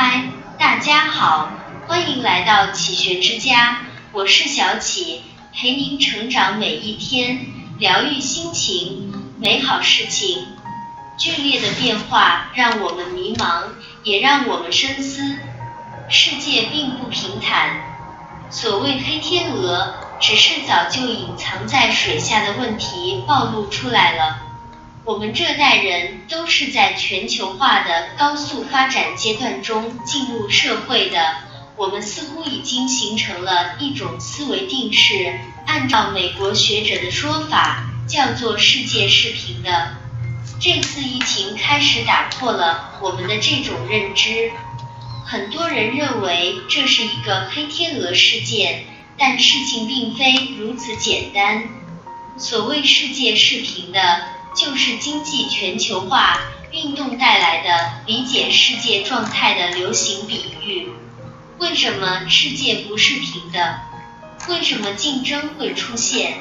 嗨，大家好，欢迎来到启学之家，我是小启，陪您成长每一天，疗愈心情，美好事情。剧烈的变化让我们迷茫，也让我们深思。世界并不平坦，所谓黑天鹅，只是早就隐藏在水下的问题暴露出来了。我们这代人都是在全球化的高速发展阶段中进入社会的，我们似乎已经形成了一种思维定式，按照美国学者的说法，叫做世界是平的。这次疫情开始打破了我们的这种认知，很多人认为这是一个黑天鹅事件，但事情并非如此简单。所谓世界是平的。就是经济全球化运动带来的理解世界状态的流行比喻。为什么世界不是平的？为什么竞争会出现？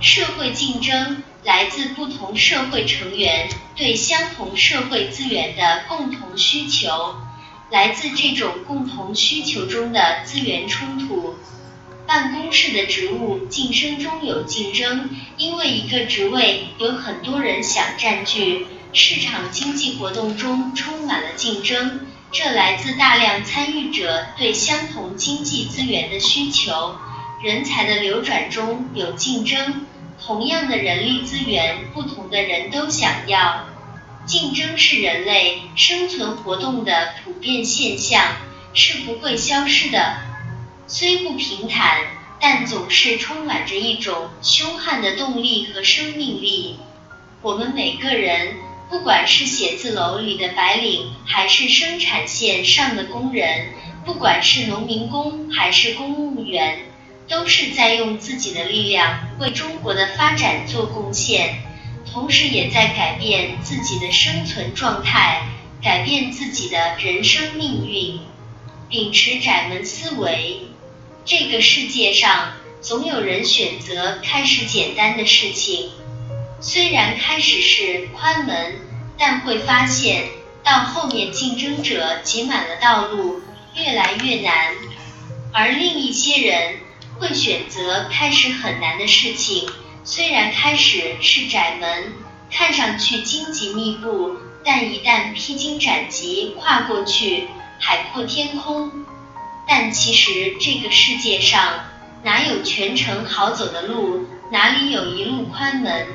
社会竞争来自不同社会成员对相同社会资源的共同需求，来自这种共同需求中的资源冲突。办公室的职务晋升中有竞争，因为一个职位有很多人想占据。市场经济活动中充满了竞争，这来自大量参与者对相同经济资源的需求。人才的流转中有竞争，同样的人力资源，不同的人都想要。竞争是人类生存活动的普遍现象，是不会消失的。虽不平坦，但总是充满着一种凶悍的动力和生命力。我们每个人，不管是写字楼里的白领，还是生产线上的工人，不管是农民工还是公务员，都是在用自己的力量为中国的发展做贡献，同时也在改变自己的生存状态，改变自己的人生命运。秉持窄门思维。这个世界上总有人选择开始简单的事情，虽然开始是宽门，但会发现到后面竞争者挤满了道路，越来越难。而另一些人会选择开始很难的事情，虽然开始是窄门，看上去荆棘密布，但一旦披荆斩棘跨过去，海阔天空。但其实这个世界上哪有全程好走的路，哪里有一路宽门？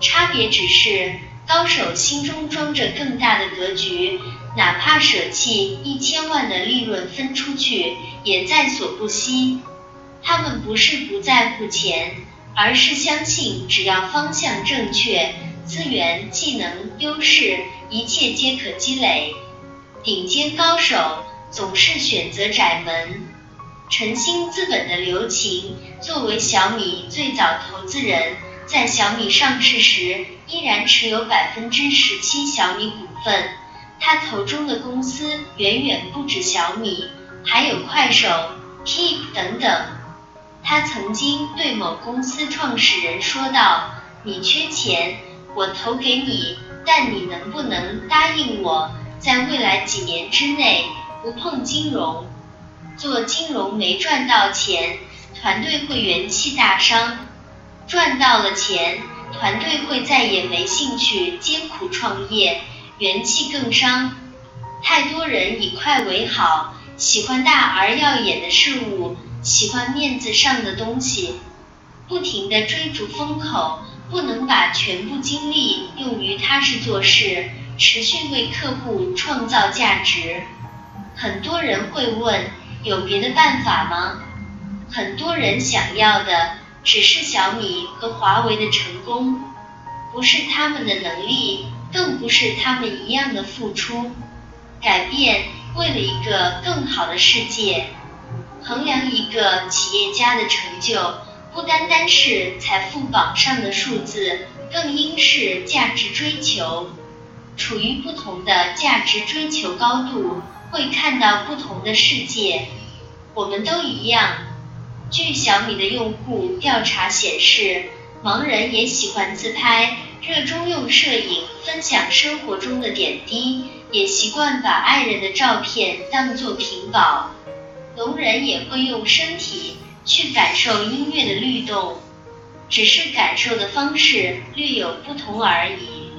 差别只是高手心中装着更大的格局，哪怕舍弃一千万的利润分出去，也在所不惜。他们不是不在乎钱，而是相信只要方向正确，资源、技能、优势，一切皆可积累。顶尖高手。总是选择窄门。晨星资本的刘擎作为小米最早投资人，在小米上市时依然持有百分之十七小米股份。他投中的公司远远不止小米，还有快手、Keep 等等。他曾经对某公司创始人说道：“你缺钱，我投给你，但你能不能答应我，在未来几年之内？”不碰金融，做金融没赚到钱，团队会元气大伤；赚到了钱，团队会再也没兴趣艰苦创业，元气更伤。太多人以快为好，喜欢大而耀眼的事物，喜欢面子上的东西，不停地追逐风口，不能把全部精力用于踏实做事，持续为客户创造价值。很多人会问，有别的办法吗？很多人想要的只是小米和华为的成功，不是他们的能力，更不是他们一样的付出。改变，为了一个更好的世界。衡量一个企业家的成就，不单单是财富榜上的数字，更应是价值追求。处于不同的价值追求高度。会看到不同的世界，我们都一样。据小米的用户调查显示，盲人也喜欢自拍，热衷用摄影分享生活中的点滴，也习惯把爱人的照片当作屏保。聋人也会用身体去感受音乐的律动，只是感受的方式略有不同而已。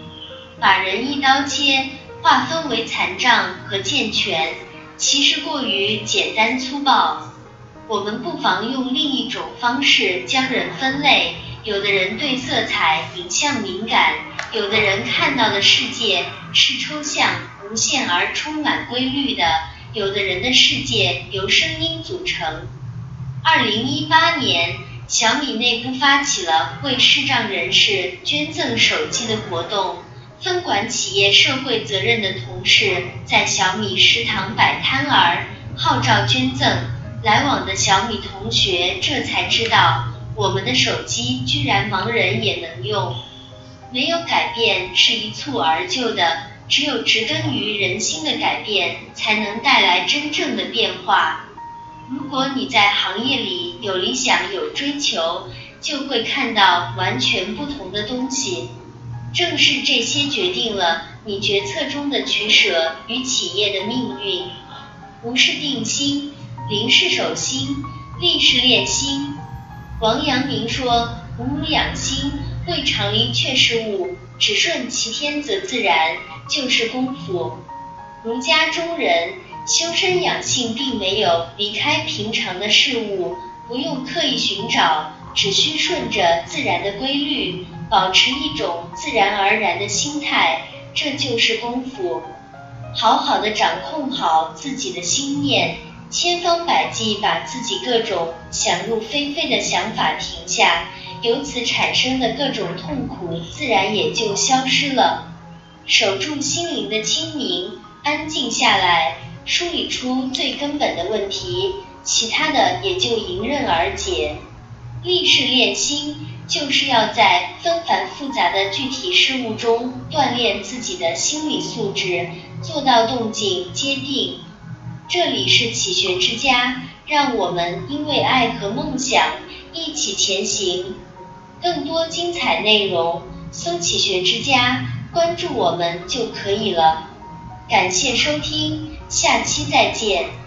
把人一刀切划分为残障和健全，其实过于简单粗暴。我们不妨用另一种方式将人分类。有的人对色彩影像敏感，有的人看到的世界是抽象、无限而充满规律的，有的人的世界由声音组成。二零一八年，小米内部发起了为视障人士捐赠手机的活动，分管企业社会责任的同事在小米食堂摆摊儿，号召捐赠。来往的小米同学这才知道。我们的手机居然盲人也能用，没有改变是一蹴而就的，只有植根于人心的改变，才能带来真正的变化。如果你在行业里有理想、有追求，就会看到完全不同的东西。正是这些决定了你决策中的取舍与企业的命运。无是定心，灵是守心，力是练心。王阳明说：“吾母养心，未尝离却事物；只顺其天则自然，就是功夫。”儒家中人修身养性，并没有离开平常的事物，不用刻意寻找，只需顺着自然的规律，保持一种自然而然的心态，这就是功夫。好好的掌控好自己的心念。千方百计把自己各种想入非非的想法停下，由此产生的各种痛苦自然也就消失了。守住心灵的清明，安静下来，梳理出最根本的问题，其他的也就迎刃而解。立事练心，就是要在纷繁复杂的具体事物中锻炼自己的心理素质，做到动静皆定。这里是启学之家，让我们因为爱和梦想一起前行。更多精彩内容，搜“启学之家”，关注我们就可以了。感谢收听，下期再见。